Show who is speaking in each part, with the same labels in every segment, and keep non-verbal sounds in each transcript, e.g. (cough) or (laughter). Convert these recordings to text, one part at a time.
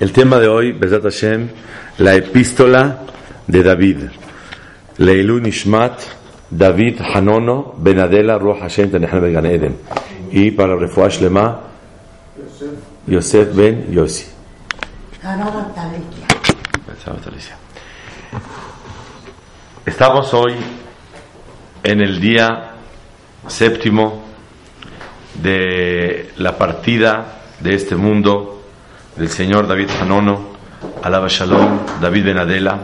Speaker 1: El tema de hoy, Besat Hashem, la epístola de David. Leilu Nishmat, David Hanono, Benadela, Ruach Hashem, Tanehane Ben Eden. Y para Refuash Lema, Yosef Ben Yossi. Estamos hoy en el día séptimo de la partida de este mundo del señor David Hanono, Alaba Shalom, David Benadela.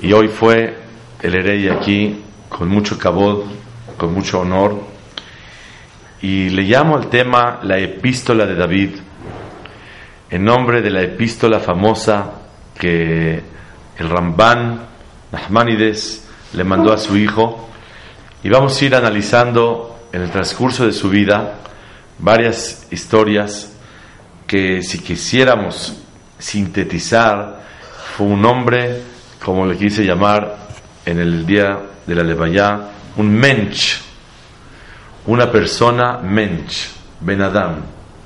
Speaker 1: Y hoy fue el herey aquí con mucho cabod, con mucho honor. Y le llamo al tema la epístola de David, en nombre de la epístola famosa que el Ramban Nahmanides le mandó a su hijo. Y vamos a ir analizando en el transcurso de su vida varias historias que si quisiéramos sintetizar, fue un hombre, como le quise llamar en el día de la Levaya, un mensch, una persona mensch, Ben Adam,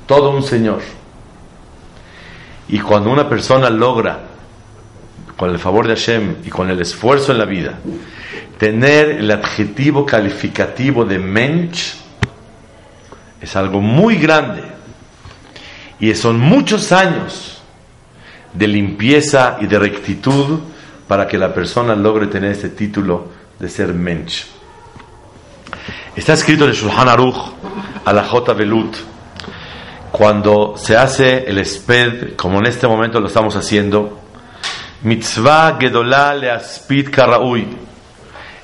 Speaker 1: todo un señor. Y cuando una persona logra, con el favor de Hashem y con el esfuerzo en la vida, tener el adjetivo calificativo de mensch, es algo muy grande y son muchos años de limpieza y de rectitud para que la persona logre tener este título de ser mensch. Está escrito en el Shulchan Aruch a la J. Velut cuando se hace el sped, como en este momento lo estamos haciendo, mitzvah gedolá le aspid karaui.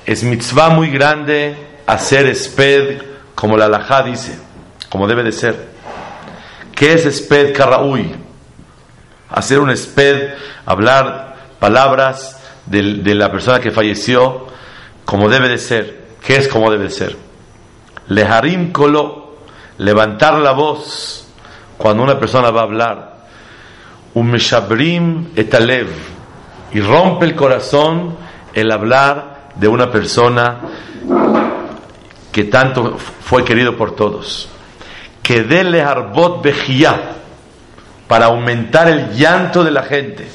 Speaker 1: Es mitzvah muy grande hacer sped como la halajá dice, como debe de ser. ¿Qué es esped karaui? Hacer un esped, hablar palabras de, la persona que falleció como debe de ser. ¿Qué es como debe de ser? Leharim kolo, levantar la voz cuando una persona va a hablar. Un meshabrim etalev, y rompe el corazón el hablar de una persona que tanto fue querido por todos que dele arbot bejía para aumentar el llanto de la gente.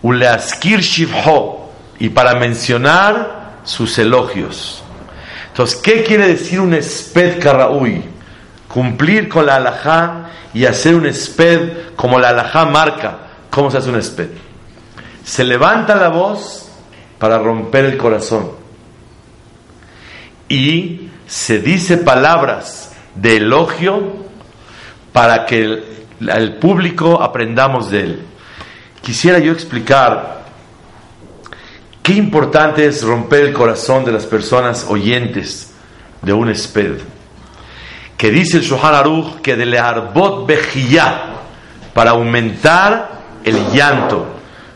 Speaker 1: Uleaskir shivho y para mencionar sus elogios. Entonces, ¿qué quiere decir un esped karaui? Cumplir con la alajá y hacer un esped como la alajá marca. ¿Cómo se hace un esped? Se levanta la voz para romper el corazón. Y se dice palabras de elogio para que el, público aprendamos de él. Quisiera yo explicar qué importante es romper el corazón de las personas oyentes de un esped. Que dice el Shohan Aruch que de learbot bejía para aumentar el llanto.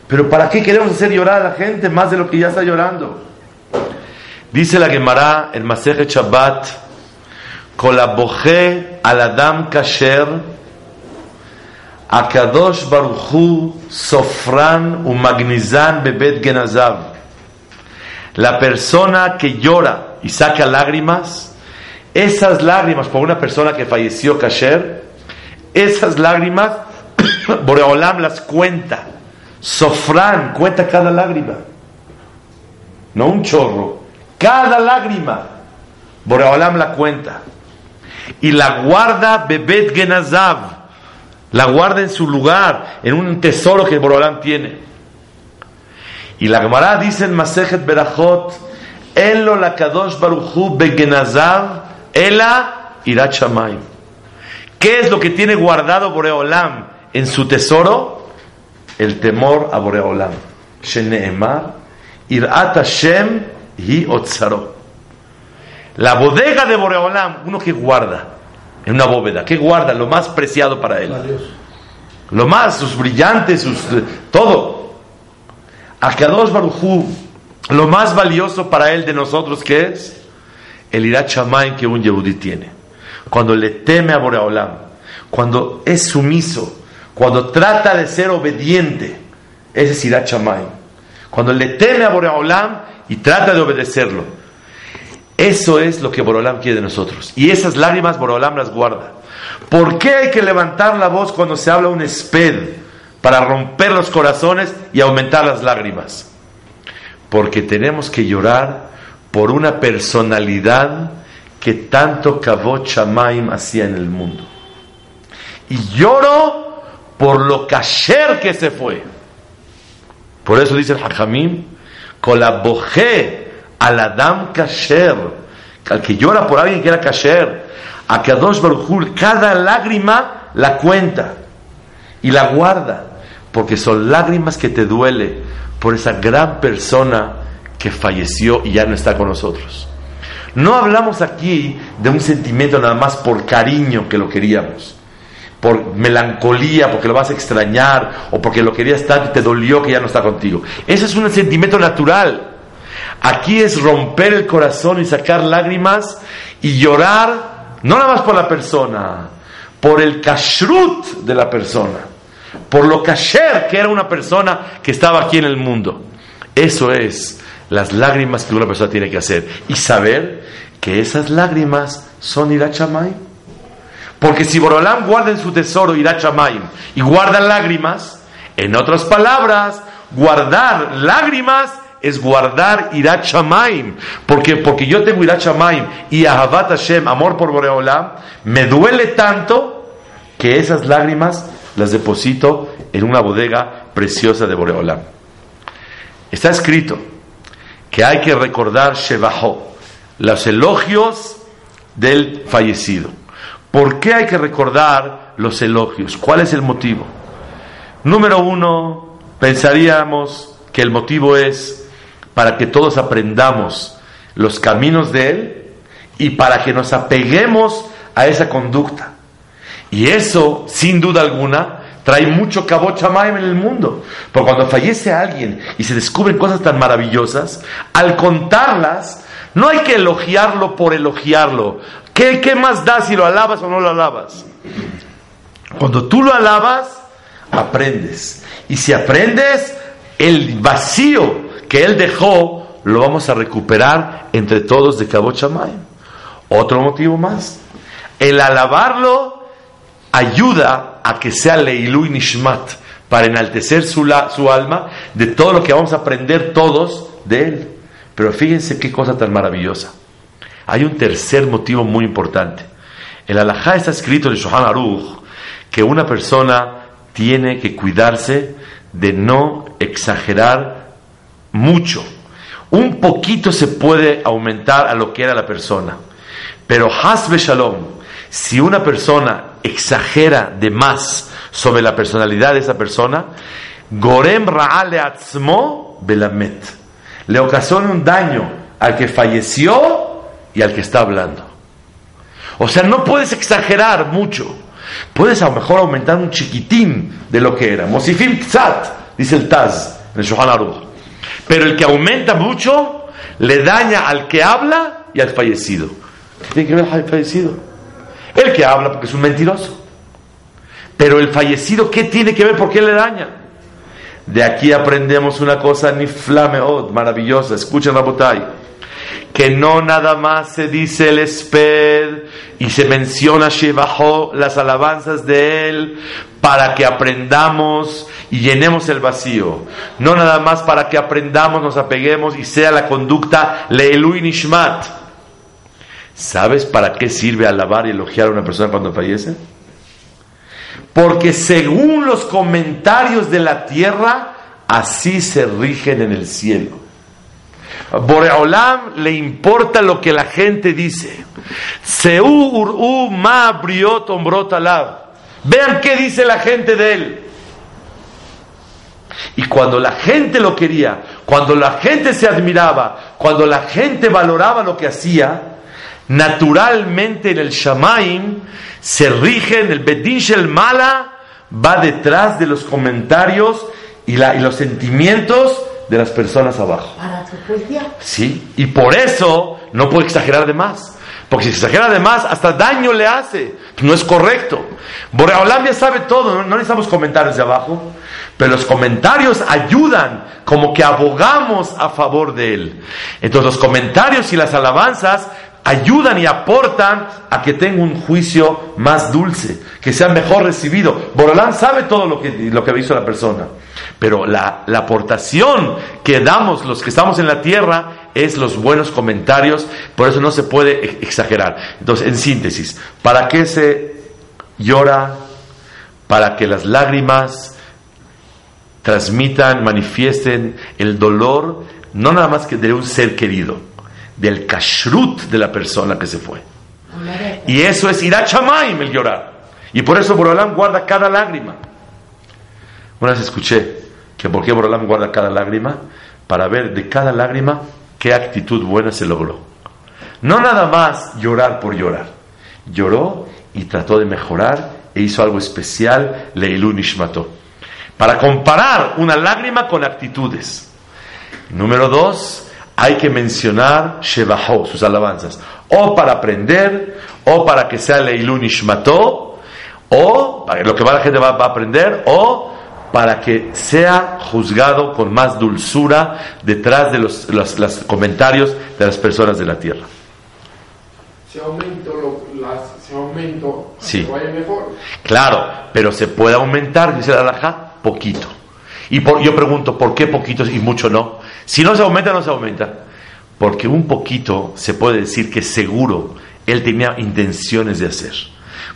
Speaker 1: Pero ¿para qué queremos hacer llorar a la gente más de lo que ya está llorando? Dice la Gemara, el Maseje Shabbat, Colaboje al Adam Kasher, Akadosh Baruchu, Sofran Umagnizan Bebet Genazav. La persona que llora y saca lágrimas, esas lágrimas por una persona que falleció Kasher, esas lágrimas, Boreolam las cuenta. Sofran cuenta cada lágrima. No un chorro. Cada lágrima. Boreolam la cuenta y la guarda Bebet Genazav. La guarda en su lugar, en un tesoro que Borolán tiene. Y la Gemara dice en Masejet Berachot, Elo la Kadosh Baruchu Begenazav, Ela Irachamay. ¿Qué es lo que tiene guardado Boreolam en su tesoro? El temor a Boreolam. Sheneemar, Irat Hashem hi Otzaro. La bodega de Boreolam, uno que guarda en una bóveda, que guarda lo más preciado para él. Lo más, sus brillantes, sus, todo. Akadosh Barujú, lo más valioso para él de nosotros que es el Irat que un Yehudi tiene. Cuando le teme a Boreolam, cuando es sumiso, cuando trata de ser obediente, ese es Irat Cuando le teme a Boreolam y trata de obedecerlo. Eso es lo que Borolam quiere de nosotros. Y esas lágrimas Borolam las guarda. ¿Por qué hay que levantar la voz cuando se habla un esped? Para romper los corazones y aumentar las lágrimas. Porque tenemos que llorar por una personalidad que tanto Kavot Shamaim hacía en el mundo. Y lloro por lo kasher que se fue. Por eso dice el Hajamim, colabojé al Adam kasher, al que llora por alguien que era kasher, a Kadosh Baruchul, cada lágrima la cuenta y la guarda, porque son lágrimas que te duele por esa gran persona que falleció y ya no está con nosotros. No hablamos aquí de un sentimiento nada más por cariño que lo queríamos, por melancolía, porque lo vas a extrañar o porque lo querías tanto y te dolió que ya no está contigo. Ese es un sentimiento natural. Aquí es romper el corazón y sacar lágrimas y llorar no nada más por la persona, por el kashrut de la persona, por lo kasher que era una persona que estaba aquí en el mundo. Eso es las lágrimas que una persona tiene que hacer y saber que esas lágrimas son irachamay. Porque si Borolam guarda en su tesoro irachamay y guarda lágrimas, en otras palabras, guardar lágrimas es guardar Irat Shamaim. Porque, porque yo tengo Irat Shamaim y Ahavat Hashem, amor por Boreolam, me duele tanto que esas lágrimas las deposito en una bodega preciosa de Boreolam. Está escrito que hay que recordar Shebaho, los elogios del fallecido. ¿Por qué hay que recordar los elogios? ¿Cuál es el motivo? Número uno, pensaríamos que el motivo es para que todos aprendamos los caminos de Él y para que nos apeguemos a esa conducta. Y eso, sin duda alguna, trae mucho cabo en el mundo. Porque cuando fallece alguien y se descubren cosas tan maravillosas, al contarlas, no hay que elogiarlo por elogiarlo. ¿Qué, qué más da si lo alabas o no lo alabas? Cuando tú lo alabas, aprendes. Y si aprendes, el vacío que él dejó, lo vamos a recuperar entre todos de Cabo Chamay. Otro motivo más. El alabarlo ayuda a que sea Leilu y Nishmat, para enaltecer su, su alma de todo lo que vamos a aprender todos de él. Pero fíjense qué cosa tan maravillosa. Hay un tercer motivo muy importante. El alajá está escrito en Shohan Aruch que una persona tiene que cuidarse de no exagerar mucho. Un poquito se puede aumentar a lo que era la persona. Pero Hasbe Shalom, si una persona exagera de más sobre la personalidad de esa persona, Gorem Ra'ale Atzmo Belamet, le ocasiona un daño al que falleció y al que está hablando. O sea, no puedes exagerar mucho. Puedes a lo mejor aumentar un chiquitín de lo que era. Mosifim Tzat, dice el Taz en el Shohan Aruch. Pero el que aumenta mucho le daña al que habla y al fallecido. ¿Qué tiene que ver al fallecido? El que habla porque es un mentiroso. Pero el fallecido, ¿qué tiene que ver? ¿Por qué le daña? De aquí aprendemos una cosa ni flameot, maravillosa. Escuchen, Rabotai. Que no nada más se dice el esped y se menciona Shebaho, las alabanzas de él, para que aprendamos y llenemos el vacío. No nada más para que aprendamos, nos apeguemos y sea la conducta Leilu Nishmat. ¿Sabes para qué sirve alabar y elogiar a una persona cuando fallece? Porque según los comentarios de la tierra, así se rigen en el cielo. Boreolam le importa lo que la gente dice. Seu uru ma briot Vean qué dice la gente de él. Y cuando la gente lo quería, cuando la gente se admiraba, cuando la gente valoraba lo que hacía, naturalmente en el Shamaim se rigen, el Bedin el Mala va detrás de los comentarios y los sentimientos de las personas abajo. Sí, y por eso no puedo exagerar de más. Porque si exagera de más, hasta daño le hace. No es correcto. Boreolam ya sabe todo, no, necesitamos comentarios de abajo, pero los comentarios ayudan, como que abogamos a favor de él. Entonces los comentarios y las alabanzas ayudan y aportan a que tenga un juicio más dulce, que sea mejor recibido. Borolán sabe todo lo que, lo que hizo la persona, pero la, la aportación que damos los que estamos en la tierra es los buenos comentarios, por eso no se puede exagerar. Entonces, en síntesis, ¿para qué se llora? Para que las lágrimas transmitan, manifiesten el dolor, no nada más que de un ser querido, del kashrut de la persona que se fue. Y eso es irachamaim el llorar. Y por eso Borolán guarda cada lágrima. Una vez escuché que por qué Borolán guarda cada lágrima, para ver de cada lágrima qué actitud buena se logró. No nada más llorar por llorar. Lloró y trató de mejorar e hizo algo especial, Leilun Nishmato. Para comparar una lágrima con actitudes. Número dos, hay que mencionar Shebaho, sus alabanzas, o para aprender, o para que sea Leilun Ishmato, o para lo que la gente va, a aprender, o para que sea juzgado con más dulzura detrás de los, comentarios de las personas de la tierra.
Speaker 2: Si aumento, lo, aumento
Speaker 1: sí. mejor. Claro, pero se puede aumentar, dice la poquito. Y yo pregunto, ¿por qué poquitos y mucho no? Si no se aumenta, no se aumenta. Porque un poquito se puede decir que seguro él tenía intenciones de hacer.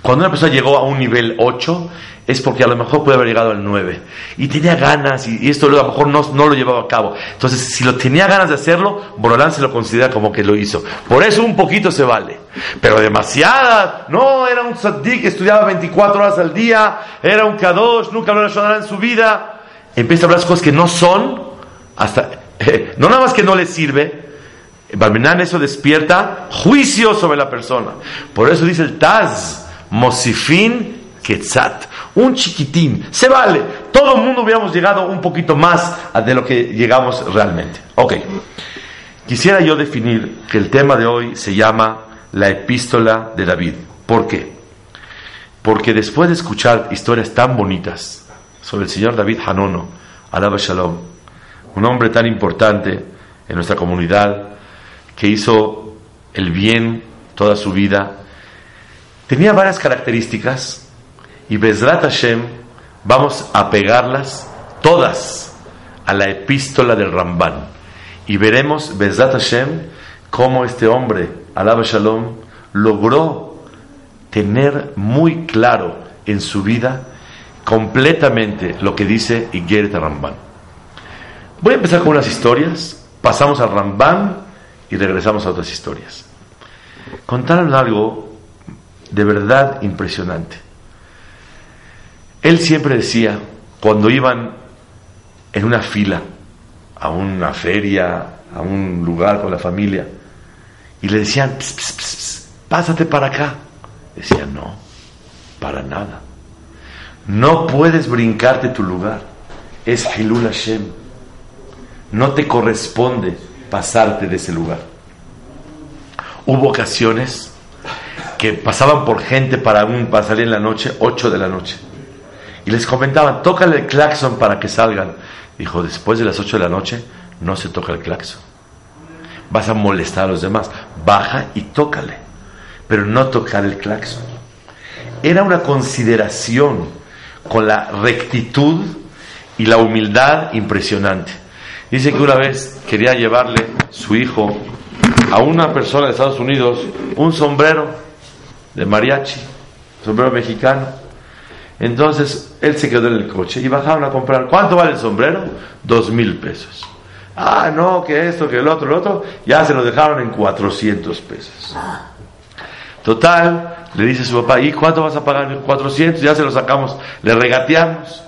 Speaker 1: Cuando una persona llegó a un nivel 8, es porque a lo mejor puede haber llegado al 9. Y tenía ganas, y, esto a lo mejor no, no, lo llevaba a cabo. Entonces, si lo tenía ganas de hacerlo, Borolán se lo considera como que lo hizo. Por eso un poquito se vale. Pero demasiada, no, era un tzaddik que estudiaba 24 horas al día, era un kadosh, nunca habló de en su vida. Empieza a hablar cosas que no son, hasta (laughs) no nada más que no le sirve, Barminan eso despierta juicio sobre la persona. Por eso dice el Taz, Mosifin Ketzat, un chiquitín, se vale. Todo el mundo hubiéramos llegado un poquito más de lo que llegamos realmente. Ok, quisiera yo definir que el tema de hoy se llama la epístola de David. ¿Por qué? Porque después de escuchar historias tan bonitas sobre el señor David Hanono, alaba Shalom, un hombre tan importante en nuestra comunidad, que hizo el bien toda su vida, tenía varias características y Bezrat Hashem vamos a pegarlas todas a la epístola del Ramban y veremos Bezrat Hashem cómo este hombre, Alaba Shalom, logró tener muy claro en su vida completamente lo que dice Igeret Ramban. Voy a empezar con unas historias, pasamos al Rambam y regresamos a otras historias. Contaron algo de verdad impresionante. Él siempre decía, cuando iban en una fila a una feria, a un lugar con la familia, y le decían, pásate para acá. Decía, no, para nada. No puedes brincarte tu lugar. Es Hilul Hashem no te corresponde pasarte de ese lugar. Hubo ocasiones que pasaban por gente para, un, salir en la noche, 8 de la noche, y les comentaban, tócale el claxon para que salgan. Dijo, después de las 8 de la noche no se toca el claxon. Vas a molestar a los demás. Baja y tócale, pero no tocar el claxon. Era una consideración con la rectitud y la humildad impresionante. Dice que una vez quería llevarle su hijo a una persona de Estados Unidos un sombrero de mariachi, sombrero mexicano. Entonces él se quedó en el coche y bajaron a comprar. ¿Cuánto vale el sombrero? Dos mil pesos. Ah, no, que esto, que el otro, el otro. Ya se lo dejaron en 400 pesos. Total, le dice su papá, ¿y cuánto vas a pagar? 400, ya se lo sacamos, le regateamos.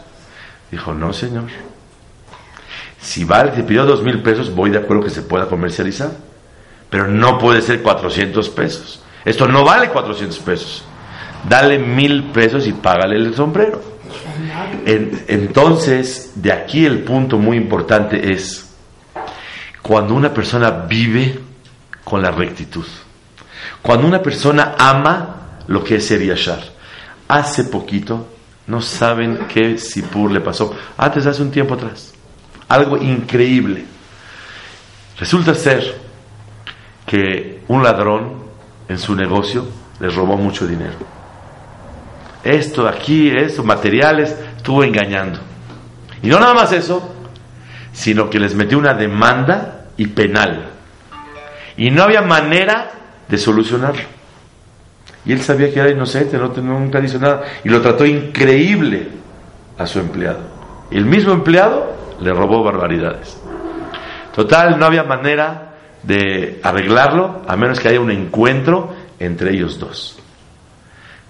Speaker 1: Dijo, no, señor. Si vale, te pidió dos mil pesos, voy de acuerdo que se pueda comercializar. Pero no puede ser 400 pesos. Esto no vale 400 pesos. Dale mil pesos y págale el sombrero. entonces, de aquí el punto muy importante es cuando una persona vive con la rectitud. Cuando una persona ama lo que es ser yashar. Hace poquito, no saben qué Sipur le pasó. Antes, hace un tiempo atrás. Algo increíble. Resulta ser que un ladrón en su negocio les robó mucho dinero. Esto aquí, eso, materiales, estuvo engañando. Y no nada más eso, sino que les metió una demanda y penal. Y no había manera de solucionarlo. Y él sabía que era inocente, no, nunca hizo nada. Y lo trató increíble a su empleado. El mismo empleado le robó barbaridades. Total, no había manera de arreglarlo a menos que haya un encuentro entre ellos dos.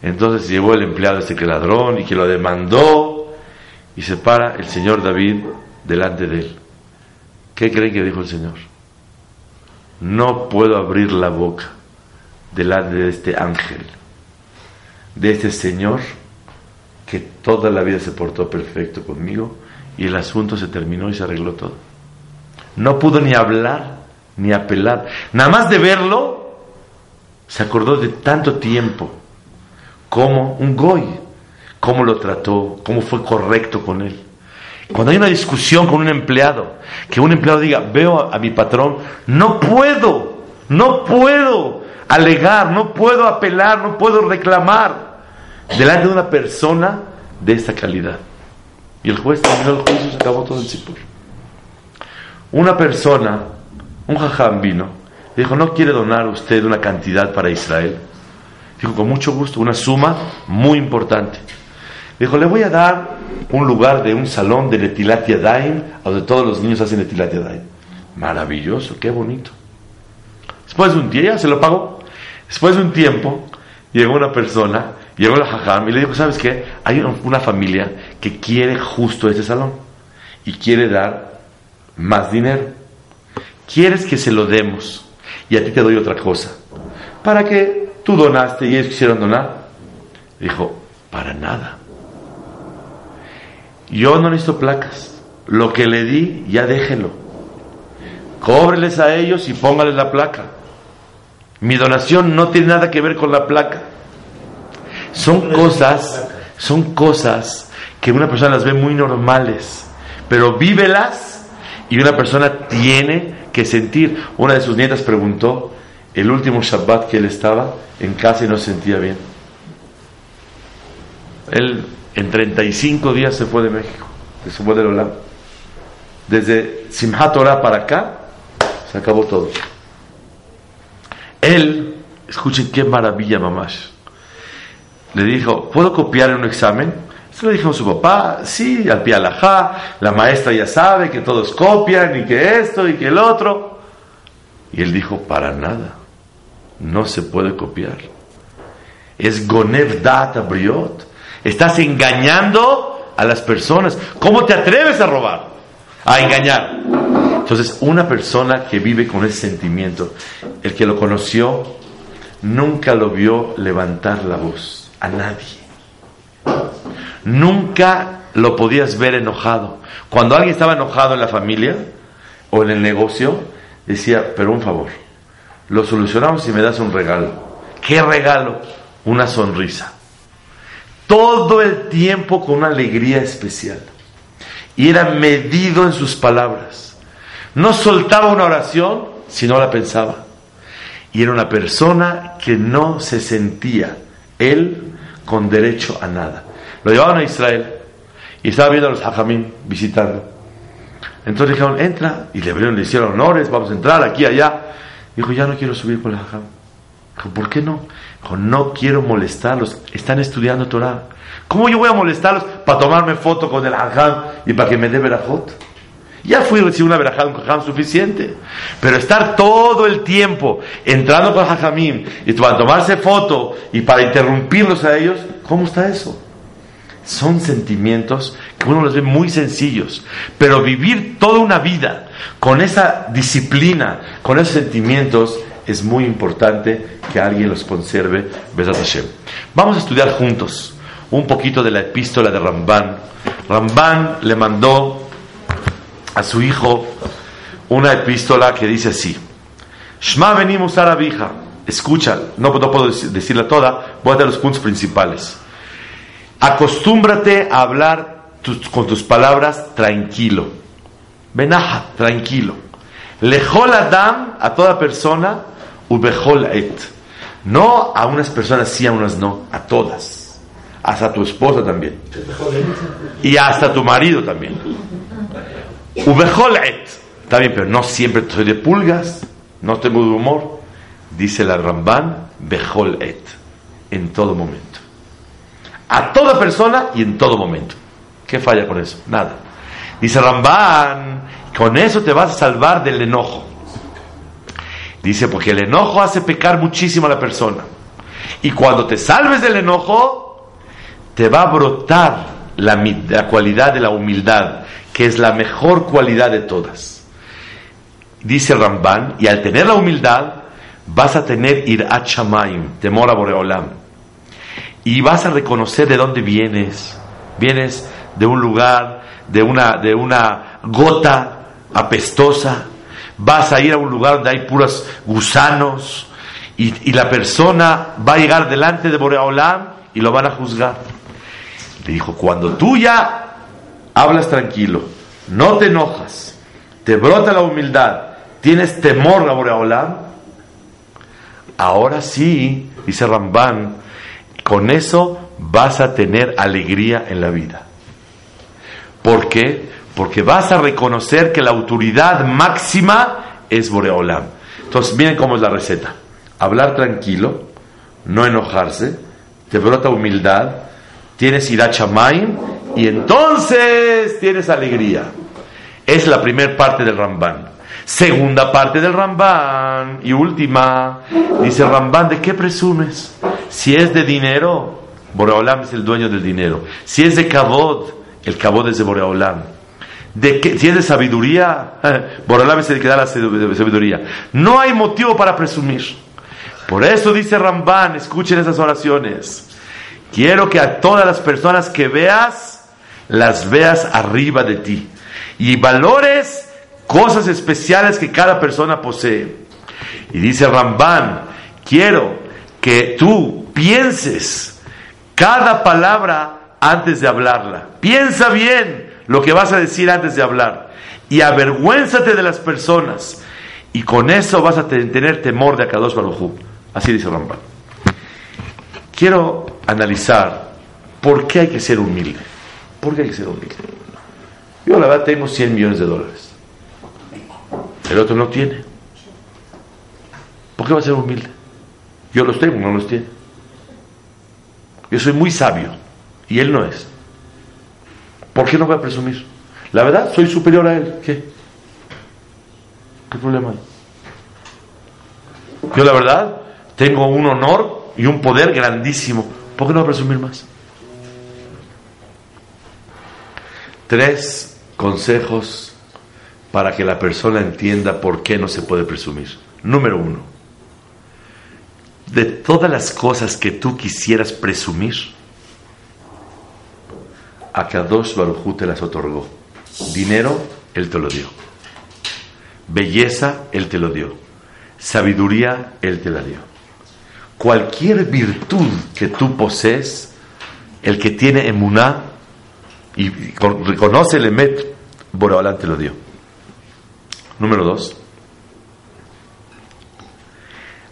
Speaker 1: Entonces llevó el empleado este que ladrón y que lo demandó y se para el señor David delante de él. ¿Qué creen que dijo el Señor? No puedo abrir la boca delante de este ángel, de este Señor que toda la vida se portó perfecto conmigo y el asunto se terminó y se arregló todo. No pudo ni hablar ni apelar. Nada más de verlo, se acordó de tanto tiempo como un goy, cómo lo trató, cómo fue correcto con él. Cuando hay una discusión con un empleado, que un empleado diga, veo a, mi patrón, no puedo, no puedo alegar, no puedo apelar, no puedo reclamar delante de una persona de esta calidad. Y el juez terminó el juicio y se acabó todo el sipur. Una persona, un jajam vino, dijo, ¿no quiere donar usted una cantidad para Israel? Dijo, con mucho gusto, una suma muy importante. Dijo, le voy a dar un lugar de un salón de Netilat Yadayim, donde todos los niños hacen Netilat Yadayim. Maravilloso, qué bonito. Después de un día, ya se lo pagó. Después de un tiempo, llegó una persona, llegó la jajam y le dijo, ¿sabes qué? Hay una familia que quiere justo ese salón y quiere dar más dinero. ¿Quieres que se lo demos? Y a ti te doy otra cosa. Para que tú donaste y ellos quisieron donar. Dijo, para nada. Yo no necesito placas. Lo que le di, ya déjelo. Cóbreles a ellos y póngales la placa. Mi donación no tiene nada que ver con la placa. Son cosas, son cosas que una persona las ve muy normales, pero vívelas y una persona tiene que sentir. Una de sus nietas preguntó el último Shabbat que él estaba en casa y no se sentía bien. Él en 35 días se fue de México, se fue del Olam. Desde Simhat Torah para acá, se acabó todo. Él, escuchen qué maravilla, mamás. Le dijo, ¿puedo copiar en un examen? Se lo dijo a su papá, sí, al pie la maestra ya sabe que todos copian y que esto y que el otro. Y él dijo, para nada, no se puede copiar. Es Gonev Data Briot Estás engañando a las personas. ¿Cómo te atreves a robar? A engañar. Entonces, una persona que vive con ese sentimiento, el que lo conoció, nunca lo vio levantar la voz a nadie. Nunca lo podías ver enojado. Cuando alguien estaba enojado en la familia o en el negocio, decía, pero un favor, lo solucionamos si me das un regalo. ¿Qué regalo? Una sonrisa todo el tiempo con una alegría especial. Y era medido en sus palabras. No soltaba una oración si no la pensaba. Y era una persona que no se sentía él con derecho a nada. Lo llevaban a Israel y estaba viendo a los hajamim visitando. Entonces dijeron, entra, y le, le hicieron honores, vamos a entrar aquí, allá. Dijo, ya no quiero subir con el hajam. Dijo, ¿por qué no? no quiero molestarlos, están estudiando Torah. ¿Cómo yo voy a molestarlos para tomarme foto con el hajam y para que me dé verajot? Ya fui a recibir una verajá, un hajam suficiente. Pero estar todo el tiempo entrando con hajamim y para tomarse foto y para interrumpirlos a ellos, ¿cómo está eso? Son sentimientos que uno los ve muy sencillos, pero vivir toda una vida con esa disciplina, con esos sentimientos, es muy importante que alguien los conserve. Vamos a estudiar juntos un poquito de la epístola de Ramban. Ramban le mandó a su hijo una epístola que dice así: Shma venimos a escucha, no, no puedo decirla toda, voy a dar los puntos principales. Acostúmbrate a hablar con tus palabras tranquilo. Benaja, tranquilo. Lejol Adam a toda persona, ubejol et. No a unas personas sí, a unas no, a todas. Hasta tu esposa también. Y hasta tu marido también. Ubejol et. Está pero no siempre soy de pulgas, no tengo de humor. Dice la Ramban, bejol et. En todo momento. A toda persona y en todo momento. ¿Qué falla con eso? Nada. Dice Ramban, con eso te vas a salvar del enojo. Dice, porque el enojo hace pecar muchísimo a la persona. Y cuando te salves del enojo, te va a brotar la, la cualidad de la humildad, que es la mejor cualidad de todas. Dice Ramban, y al tener la humildad, vas a tener irat shamayim, temor a Boreolam. Y vas a reconocer de dónde vienes. Vienes de un lugar, de una, de una gota apestosa, vas a ir a un lugar donde hay puros gusanos y, la persona va a llegar delante de Boreolam y lo van a juzgar. Le dijo, cuando tú ya hablas tranquilo, no te enojas, te brota la humildad, tienes temor a Boreolam, ahora sí, dice Ramban, con eso vas a tener alegría en la vida. ¿Por qué? Porque vas a reconocer que la autoridad máxima es Boreolam. Entonces, miren cómo es la receta. Hablar tranquilo, no enojarse, te brota humildad, tienes irachamayim y entonces tienes alegría. Es la primera parte del Ramban. Segunda parte del Ramban y última, dice Ramban, ¿de qué presumes? Si es de dinero, Boreolam es el dueño del dinero. Si es de kabod, el cabo es de Boreolam. De si es de sabiduría, (laughs) Boreolam es el que da la sabiduría. No hay motivo para presumir. Por eso dice Ramban, escuchen esas oraciones. Quiero que a todas las personas que veas, las veas arriba de ti. Y valores cosas especiales que cada persona posee. Y dice Ramban, quiero que tú pienses cada palabra antes de hablarla. Piensa bien lo que vas a decir antes de hablar. Y avergüénzate de las personas. Y con eso vas a tener temor de Akadosh Baruj Así dice Ramban. Quiero analizar por qué hay que ser humilde. ¿Por qué hay que ser humilde? Yo la verdad tengo 100 millones de dólares. El otro no tiene. ¿Por qué va a ser humilde? Yo los tengo, no los tiene. Yo soy muy sabio. Y él no es. ¿Por qué no voy a presumir? La verdad, soy superior a él. ¿Qué? ¿Qué problema hay? Yo la verdad tengo un honor y un poder grandísimo. ¿Por qué no voy a presumir más? Tres consejos para que la persona entienda por qué no se puede presumir. Número uno, de todas las cosas que tú quisieras presumir, a Kadosh Barujú te las otorgó. Dinero, Él te lo dio. Belleza, Él te lo dio. Sabiduría, Él te la dio. Cualquier virtud que tú posees, el que tiene emuná y reconoce el emet, Boreolam te lo dio. Número dos.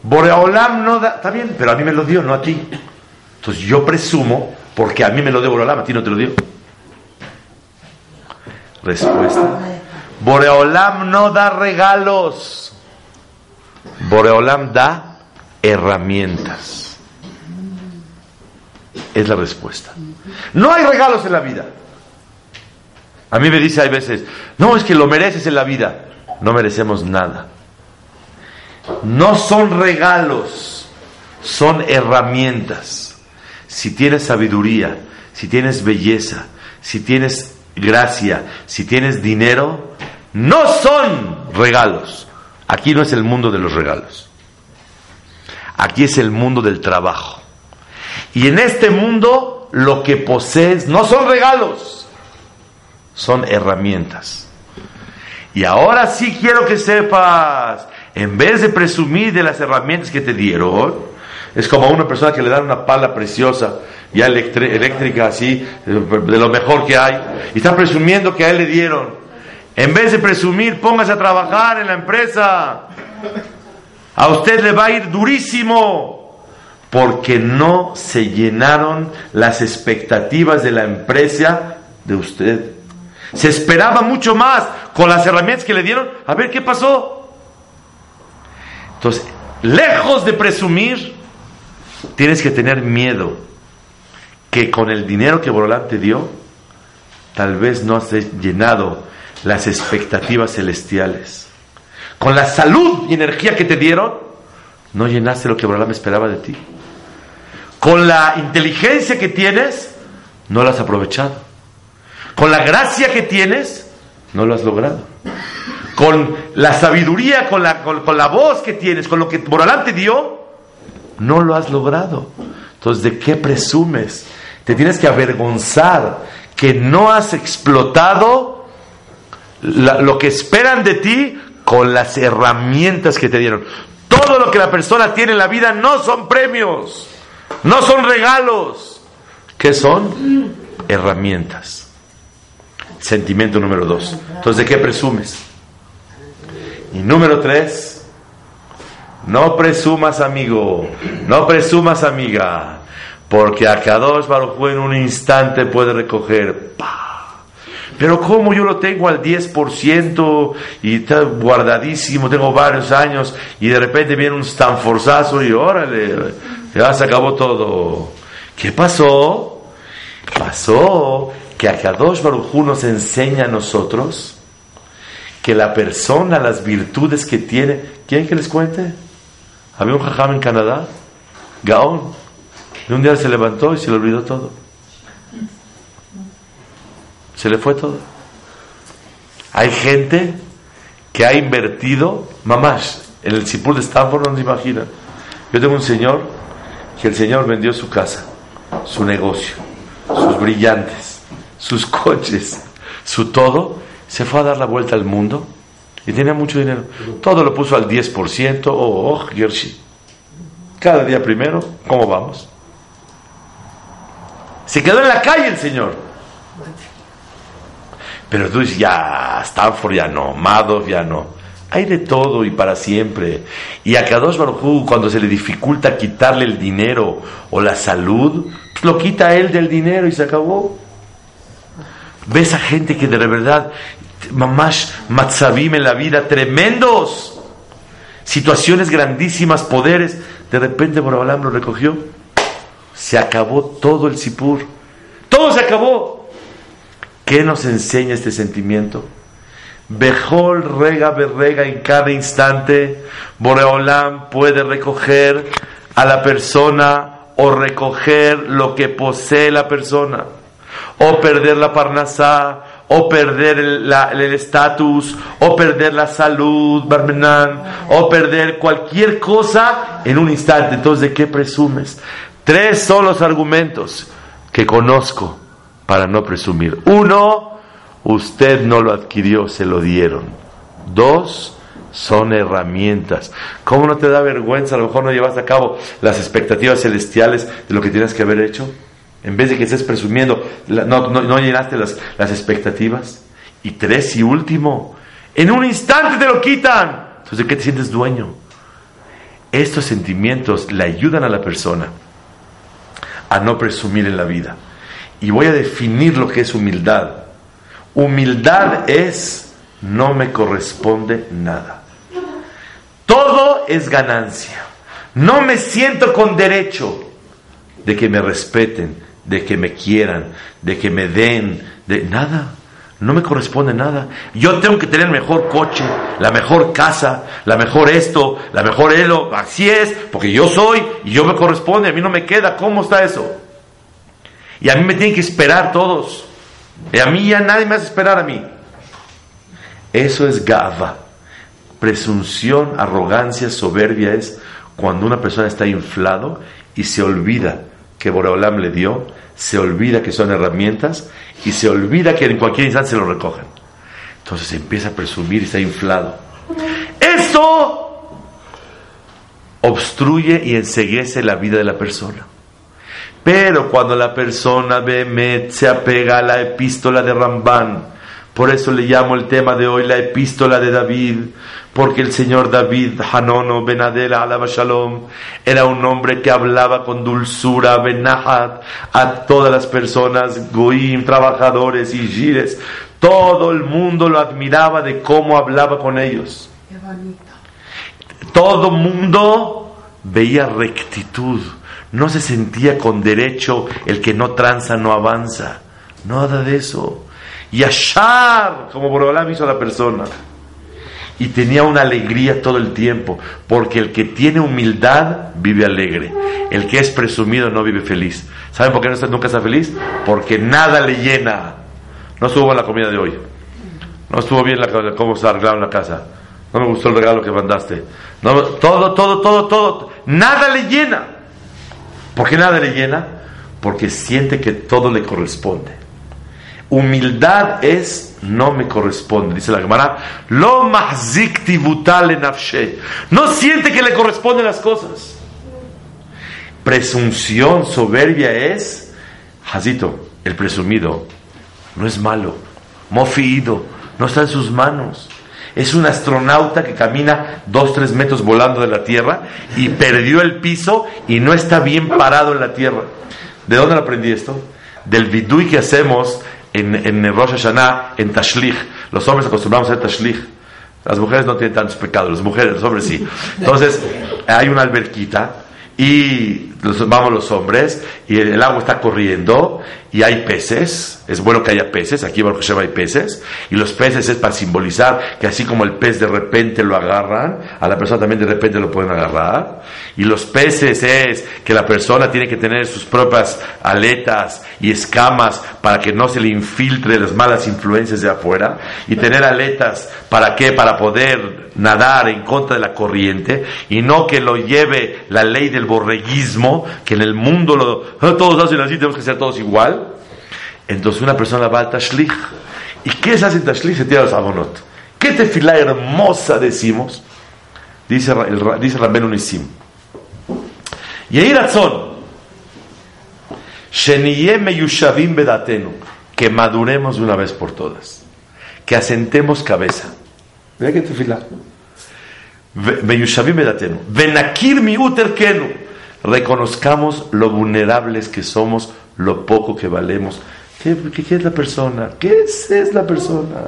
Speaker 1: Boreolam no da, está bien, pero a mí me lo dio, no a ti. Entonces yo presumo, porque a mí me lo dio Boreolam, a ti no te lo dio. Respuesta. Boreolam no da regalos. Boreolam da herramientas. Es la respuesta. No hay regalos en la vida. A mí me dice hay veces, no, es que lo mereces en la vida. No merecemos nada. No son regalos, son herramientas. Si tienes sabiduría, si tienes belleza, si tienes gracia, si tienes dinero, no son regalos. Aquí no es el mundo de los regalos. Aquí es el mundo del trabajo. Y en este mundo lo que posees no son regalos, son herramientas. Y ahora sí quiero que sepas, en vez de presumir de las herramientas que te dieron, es como a una persona que le dan una pala preciosa, ya eléctrica así, de lo mejor que hay, y está presumiendo que a él le dieron. En vez de presumir, póngase a trabajar en la empresa. A usted le va a ir durísimo porque no se llenaron las expectativas de la empresa de usted. Se esperaba mucho más con las herramientas que le dieron. A ver qué pasó. Entonces, lejos de presumir, tienes que tener miedo que con el dinero que Borolán te dio, tal vez no has llenado las expectativas celestiales. Con la salud y energía que te dieron, no llenaste lo que Abraham esperaba de ti. Con la inteligencia que tienes, no lo has aprovechado. Con la gracia que tienes, no lo has logrado. Con la sabiduría, con la, con, la voz que tienes, con lo que Boralán te dio, no lo has logrado. Entonces, ¿de qué presumes? Te tienes que avergonzar que no has explotado lo que esperan de ti con las herramientas que te dieron. Todo lo que la persona tiene en la vida no son premios, no son regalos. ¿Qué son? Herramientas. Sentimiento número dos. Entonces, ¿de qué presumes? Y número tres, no presumas, amigo, no presumas, amiga, porque a cada dos en un instante puede recoger. Pero como yo lo tengo al 10% y está guardadísimo, tengo varios años y de repente viene un stanforzazo y órale, ya se acabó todo. ¿Qué pasó? Pasó que a Kadosh Baruj nos enseña a nosotros que la persona, las virtudes que tiene, ¿quieren que les cuente? Había un jajam en Canadá, Gaón, y un día se levantó y se le olvidó todo. Se le fue todo. Hay gente que ha invertido, mamás, en el Cipur de Stanford no se imagina. Yo tengo un señor que el señor vendió su casa, su negocio, sus brillantes, sus coches, su todo, se fue a dar la vuelta al mundo y tenía mucho dinero. Todo lo puso al 10%, oh, oh, Gershi. Cada día primero, ¿cómo vamos? Se quedó en la calle el señor. Pero tú dices, ya, Stanford ya no, Madoff ya no. Hay de todo y para siempre. Y a Kadosh Baruj cuando se le dificulta quitarle el dinero o la salud, pues lo quita él del dinero y se acabó. Ves a gente que de verdad, mamás matzabim en la vida, tremendos, situaciones grandísimas, poderes, de repente Borobalam lo recogió. Se acabó todo el sipur. Todo se acabó. ¿Qué nos enseña este sentimiento? Bejol rega berrega en cada instante, Boreolam puede recoger a la persona o recoger lo que posee la persona, o perder la parnasá, o perder el estatus, o perder la salud, o perder cualquier cosa en un instante. Entonces, ¿de qué presumes? Tres son los argumentos que conozco para no presumir. Uno, usted no lo adquirió, se lo dieron. Dos, son herramientas. ¿Cómo no te da vergüenza? A lo mejor no llevas a cabo las expectativas celestiales de lo que tienes que haber hecho. En vez de que estés presumiendo, no, no, llenaste las, las expectativas. Y tres y último, en un instante te lo quitan. Entonces, ¿de qué te sientes dueño? Estos sentimientos le ayudan a la persona a no presumir en la vida. Y voy a definir lo que es humildad. Humildad es no me corresponde nada. Todo es ganancia. No me siento con derecho de que me respeten, de que me quieran, de que me den, de nada. No me corresponde nada. Yo tengo que tener el mejor coche, la mejor casa, la mejor esto, la mejor elo. Así es, porque yo soy y yo me corresponde. A mí no me queda. ¿Cómo está eso? Y a mí me tienen que esperar todos. Y a mí ya nadie me hace esperar a mí. Eso es gava. Presunción, arrogancia, soberbia es cuando una persona está inflado y se olvida que Boreolam le dio, se olvida que son herramientas y se olvida que en cualquier instante se lo recogen. Entonces empieza a presumir y está inflado. Esto obstruye y enseguece la vida de la persona. Pero cuando la persona ve, se apega a la epístola de Rambán, por eso le llamo el tema de hoy la epístola de David, porque el señor David Hanono Benadela Alaba Shalom era un hombre que hablaba con dulzura, Benahat, a todas las personas, Goim, trabajadores y gires. Todo el mundo lo admiraba de cómo hablaba con ellos. Todo el mundo veía rectitud, no se sentía con derecho el que no tranza, no avanza. Nada de eso. Yashar, como Borolam hizo a la persona. Y tenía una alegría todo el tiempo, porque el que tiene humildad vive alegre. El que es presumido no vive feliz. ¿Saben por qué nunca está feliz? Porque nada le llena. No estuvo la comida de hoy. No estuvo bien la, cómo se arreglaron la casa. No me gustó el regalo que mandaste. No, todo, todo, todo, todo. Nada le llena. ¿Por qué nada le llena? Porque siente que todo le corresponde. Humildad es no me corresponde, dice la Gemara. Lo No siente que le corresponden las cosas. Presunción, soberbia es, Jazito, el presumido, no es malo. Mofido, no está en sus manos. Es un astronauta que camina dos, tres metros volando de la Tierra y perdió el piso y no está bien parado en la Tierra. ¿De dónde aprendí esto? Del vidui que hacemos en, en Rosh Hashanah, en Tashlich. Los hombres acostumbramos a hacer Tashlich. Las mujeres no tienen tantos pecados, las mujeres, los hombres sí. Entonces, hay una alberquita y vamos los hombres y el, agua está corriendo y hay peces, es bueno que haya peces, aquí en Hashem hay peces, y los peces es para simbolizar que así como el pez de repente lo agarran, a la persona también de repente lo pueden agarrar, y los peces es que la persona tiene que tener sus propias aletas y escamas para que no se le infiltre las malas influencias de afuera, y tener aletas para qué, para poder nadar en contra de la corriente, y no que lo lleve la ley del borreguismo, que en el mundo ah, todos hacen así, tenemos que ser todos igual, entonces una persona va al tashlich. ¿Y qué se hace en tashlich? Se tira los abonot. ¿Qué tefilá hermosa decimos? Dice, el, dice Unisim. Yehi razón. meyushavim bedatenu. Que maduremos de una vez por todas. Que asentemos cabeza. Mira qué tefilá. Meyushavim bedatenu. Venakir mi uterkenu. Reconozcamos lo vulnerables que somos, lo poco que valemos ¿Qué, es la persona? ¿Qué es, es, la persona?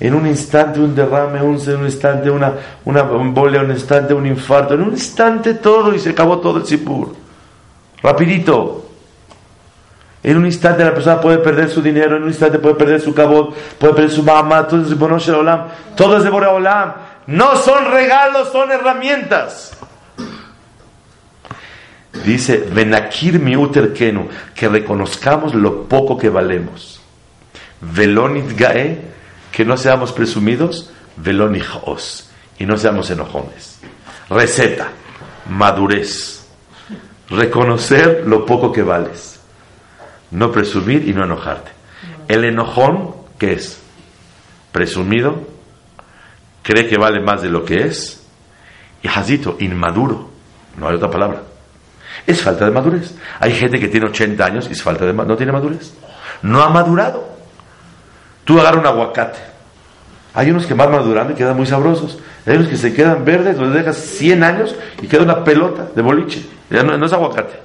Speaker 1: En un instante un derrame, en un instante una, una embolia, un instante un infarto, en un instante todo y se acabó todo el sipur. Rapidito. En un instante la persona puede perder su dinero, en un instante puede perder su cabot, puede perder su mamá, todo es de Olam, todo es de Olam. No son regalos, son herramientas. Dice, Venakir mi uterkenu, que reconozcamos lo poco que valemos. Velonit gae, que no seamos presumidos, velonit os, y no seamos enojones. Receta, madurez, reconocer lo poco que vales, no presumir y no enojarte. El enojón, ¿qué es? Presumido, cree que vale más de lo que es, y jazito, inmaduro, no hay otra palabra es falta de madurez. Hay gente que tiene 80 años y es falta de no tiene madurez. No ha madurado. Tú agarras un aguacate. Hay unos que van madurando y quedan muy sabrosos. Hay unos que se quedan verdes, los dejas 100 años y queda una pelota de boliche. Ya no, no es aguacate.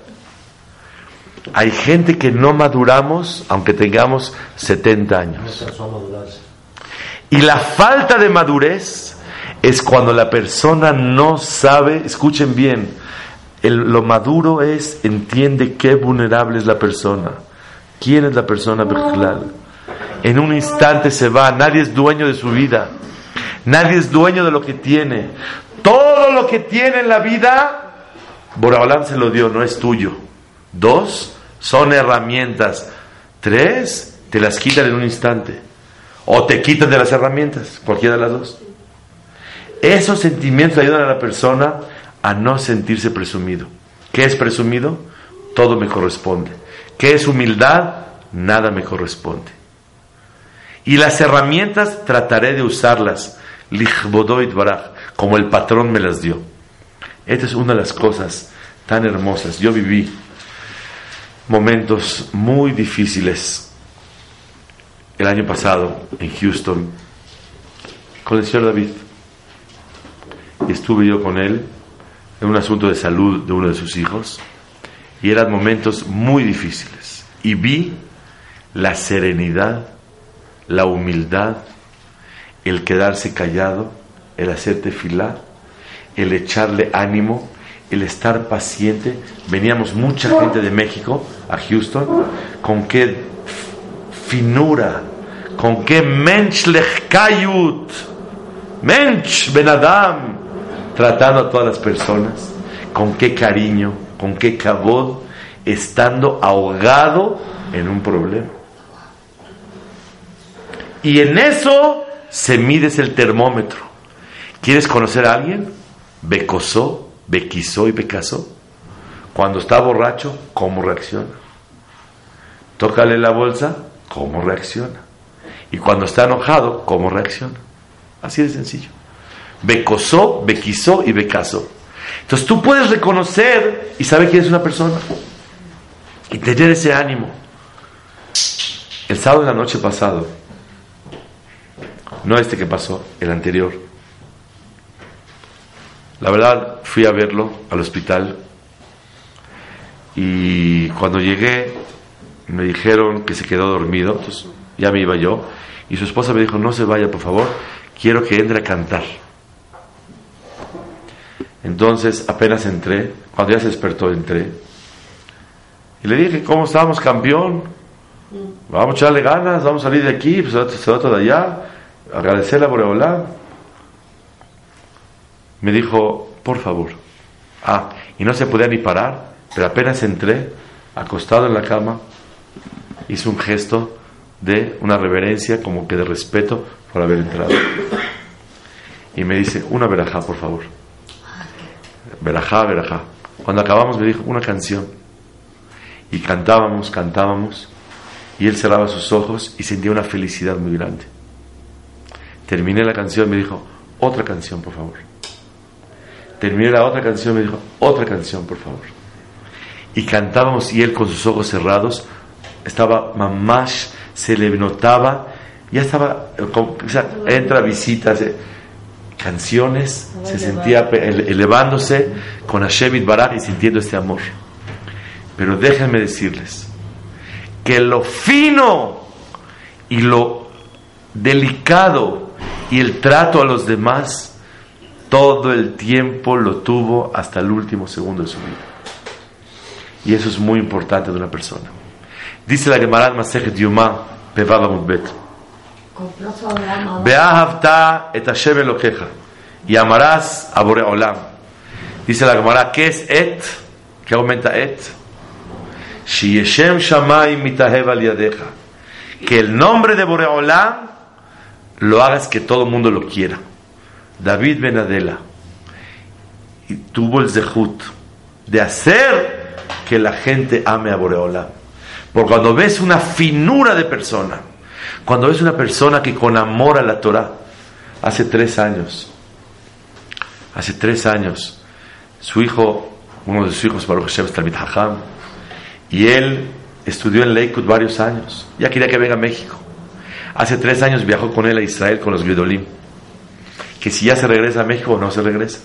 Speaker 1: Hay gente que no maduramos aunque tengamos 70 años. Y la falta de madurez es cuando la persona no sabe, escuchen bien, lo maduro es, entiende qué vulnerable es la persona. ¿Quién es la persona En un instante se va, nadie es dueño de su vida. Nadie es dueño de lo que tiene. Todo lo que tiene en la vida, Boraholam se lo dio, no es tuyo. Dos, son herramientas. Tres, te las quitan en un instante. O te quitan de las herramientas, cualquiera de las dos. Esos sentimientos ayudan a la persona a no sentirse presumido. ¿Qué es presumido? Todo me corresponde. ¿Qué es humildad? Nada me corresponde. Y las herramientas trataré de usarlas, como el patrón me las dio. Esta es una de las cosas tan hermosas. Yo viví momentos muy difíciles el año pasado en Houston con el señor David. Y estuve yo con él en un asunto de salud de uno de sus hijos y eran momentos muy difíciles. Y vi la serenidad, la humildad, el quedarse callado, el hacerte filar, el echarle ánimo, el estar paciente. Veníamos mucha gente de México a Houston, con qué finura, con qué mensch lechkayut, mensch benadam, tratando a todas las personas, con qué cariño, con qué cabod, estando ahogado en un problema. Y en eso se mides el termómetro. ¿Quieres conocer a alguien? Becosó, bequisó y becasó. Cuando está borracho, ¿cómo reacciona? Tócale la bolsa, ¿cómo reacciona? Y cuando está enojado, ¿cómo reacciona? Así de sencillo. Becosó, bequisó y becasó. Entonces tú puedes reconocer y saber quién es una persona y tener ese ánimo. El sábado de la noche pasado, no este que pasó, el anterior, la verdad fui a verlo al hospital y cuando llegué me dijeron que se quedó dormido, entonces ya me iba yo y su esposa me dijo, no se vaya por favor, quiero que entre a cantar. Entonces apenas entré, cuando ya se despertó entré y le dije, ¿cómo estamos campeón? Vamos a echarle ganas, vamos a salir de aquí, pues se va de allá, agradecerle a Boreolá. Me dijo, por favor. Ah, y no se podía ni parar, pero apenas entré, acostado en la cama, hizo un gesto de una reverencia, como que de respeto por haber entrado. Y me dice, una verajá, por favor. Verajá, verajá. Cuando acabamos me dijo, una canción. Y cantábamos, cantábamos. Y él cerraba sus ojos y sentía una felicidad muy grande. Terminé la canción, me dijo, otra canción, por favor. Terminé la otra canción, me dijo, otra canción, por favor. Y cantábamos y él con sus ojos cerrados, estaba mamash, se le notaba, ya estaba, o sea, entra visitas, eh, canciones, se sentía elevándose con Hashem Barak y sintiendo este amor. Pero déjenme decirles que lo fino y lo delicado y el trato a los demás todo el tiempo lo tuvo hasta el último segundo de su vida. Y eso es muy importante de una persona. Dice la Gemara Masechet Yuma, Pevava Mutbet. Beahavta et Hashem Elokeja. Y amarás a Bore Olam. Dice la Gemara, ¿qué es et? ¿Qué aumenta et? Shiyeshem Shamayim Mitahev al. Que el nombre de Bore Olam lo hagas que todo el mundo lo quiera. David Ben Adela y tuvo el zehut de hacer que la gente ame a Boreola. Porque cuando ves una finura de persona, cuando ves una persona que con amor a la Torah, hace tres años, hace tres años, su hijo, uno de sus hijos, Baruch Hashem, Talmid Hacham, y él estudió en Lakewood varios años, ya quería que venga a México. Hace tres años viajó con él a Israel con los Gedolim que si ya se regresa a México o no se regresa.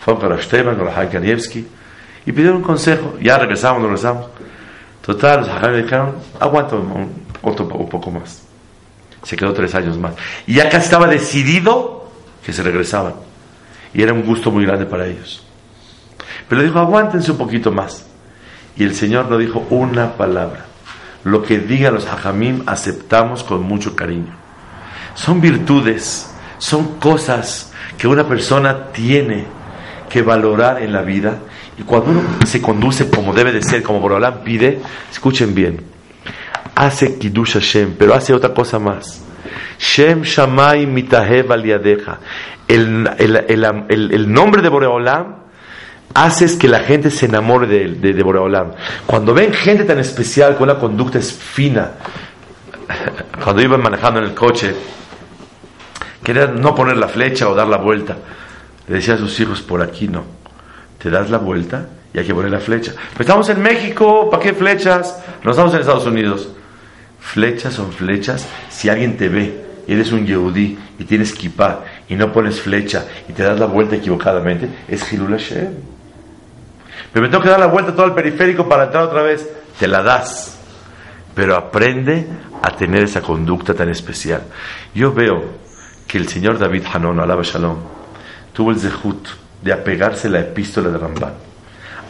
Speaker 1: Fueron con Esteban, con Kanievski y pidieron un consejo. Ya regresamos, no regresamos. Total, los Hajam dijeron, aguanta un, otro, un poco más. Se quedó tres años más. Y ya casi estaba decidido que se regresaban. Y era un gusto muy grande para ellos. Pero dijo, aguántense un poquito más. Y el Señor no dijo una palabra. Lo que digan los hajamim aceptamos con mucho cariño. Son virtudes son cosas que una persona tiene que valorar en la vida. Y cuando uno se conduce como debe de ser, como Borolam pide, escuchen bien, hace Kiddush Hashem, pero hace otra cosa más. Shem Shamay Mitahev Aliadeja. El, el, el, nombre de Boreolam hace que la gente se enamore de, de, de Boreolam. Cuando ven gente tan especial con una conducta es fina, (laughs) cuando iban manejando en el coche, Quería no poner la flecha o dar la vuelta. Le decía a sus hijos, por aquí no. te das la vuelta y hay que poner la flecha. Pero estamos en México, ¿para qué flechas? No estamos en Estados Unidos. Flechas son flechas si alguien te ve, eres un yehudí y tienes kippah y no pones flecha y te das la vuelta equivocadamente, es Hilul Hashem. Pero me tengo que dar la vuelta todo el periférico para entrar otra vez. Te la das. Pero aprende a tener esa conducta tan especial. Yo veo que el señor David Hanon, alaba Shalom, tuvo el zehut de apegarse a la epístola de Ramban.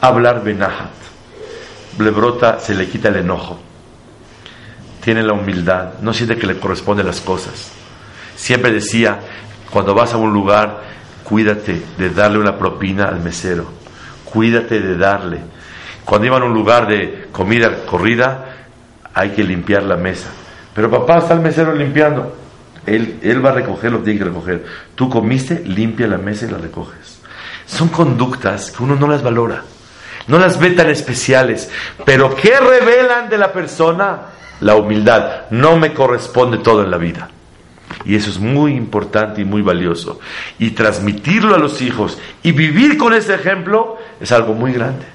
Speaker 1: Hablar benahat. Le brota, se le quita el enojo. Tiene la humildad, no siente que le corresponden las cosas. Siempre decía, cuando vas a un lugar, cuídate de darle una propina al mesero. Cuídate de darle. Cuando iban a un lugar de comida corrida, hay que limpiar la mesa. Pero papá, está el mesero limpiando. Él, él va a recoger lo que tiene que recoger. Tú comiste, limpia la mesa y la recoges. Son conductas que uno no las valora. No las ve tan especiales. Pero ¿qué revelan de la persona? La humildad. No me corresponde todo en la vida. Y eso es muy importante y muy valioso. Y transmitirlo a los hijos y vivir con ese ejemplo es algo muy grande.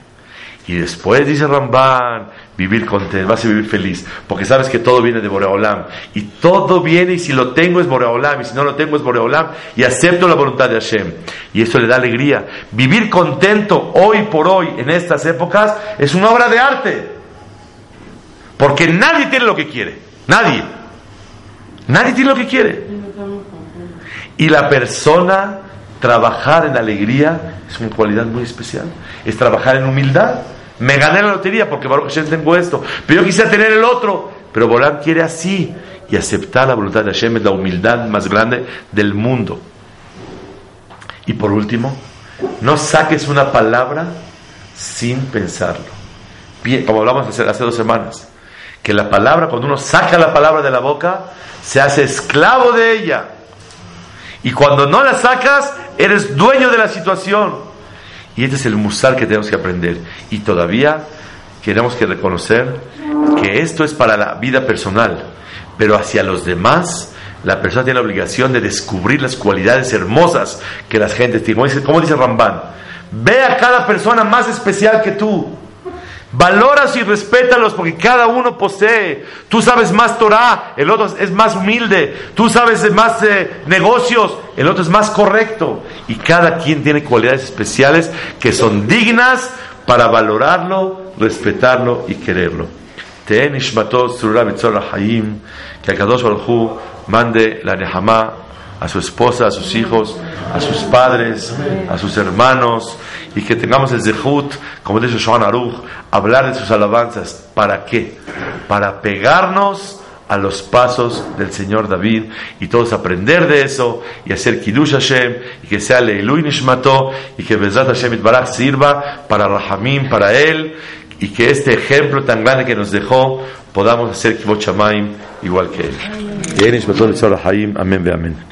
Speaker 1: Y después dice Ramban, vivir contento, vas a vivir feliz, porque sabes que todo viene de Boreolam. Y todo viene y si lo tengo es Boreolam y si no lo tengo es Boreolam y acepto la voluntad de Hashem. Y eso le da alegría. Vivir contento hoy por hoy en estas épocas es una obra de arte. Porque nadie tiene lo que quiere. Nadie. Nadie tiene lo que quiere. Y la persona trabajar en alegría es una cualidad muy especial. Es trabajar en humildad. Me gané la lotería porque Baruch Hashem tengo esto, pero yo quisiera tener el otro. Pero Bolam quiere así y aceptar la voluntad de Hashem es la humildad más grande del mundo. Y por último, no saques una palabra sin pensarlo. Como hablamos hace, hace dos semanas, que la palabra, cuando uno saca la palabra de la boca, se hace esclavo de ella. Y cuando no la sacas, eres dueño de la situación. Y este es el musar que tenemos que aprender. Y todavía queremos que reconocer que esto es para la vida personal, pero hacia los demás, la persona tiene la obligación de descubrir las cualidades hermosas que la gente tiene. Como dice, como dice Ramban, ve a cada persona más especial que tú. Valoras y respétalos porque cada uno posee. Tú sabes más Torah, el otro es más humilde. Tú sabes más eh, negocios, el otro es más correcto. Y cada quien tiene cualidades especiales que son dignas para valorarlo, respetarlo y quererlo. Que Akadosh mande la Nehama a su esposa, a sus hijos, a sus padres, a sus hermanos, y que tengamos el zehut, como dice Shohan Aruch, hablar de sus alabanzas. ¿Para qué? Para pegarnos a los pasos del Señor David y todos aprender de eso y hacer Kiddush Hashem y que sea Leilui Nishmato y que Bezrat Hashem Itbarach sirva para Rahamim, para él y que este ejemplo tan grande que nos dejó podamos hacer Kibot igual que él. Amén, amén.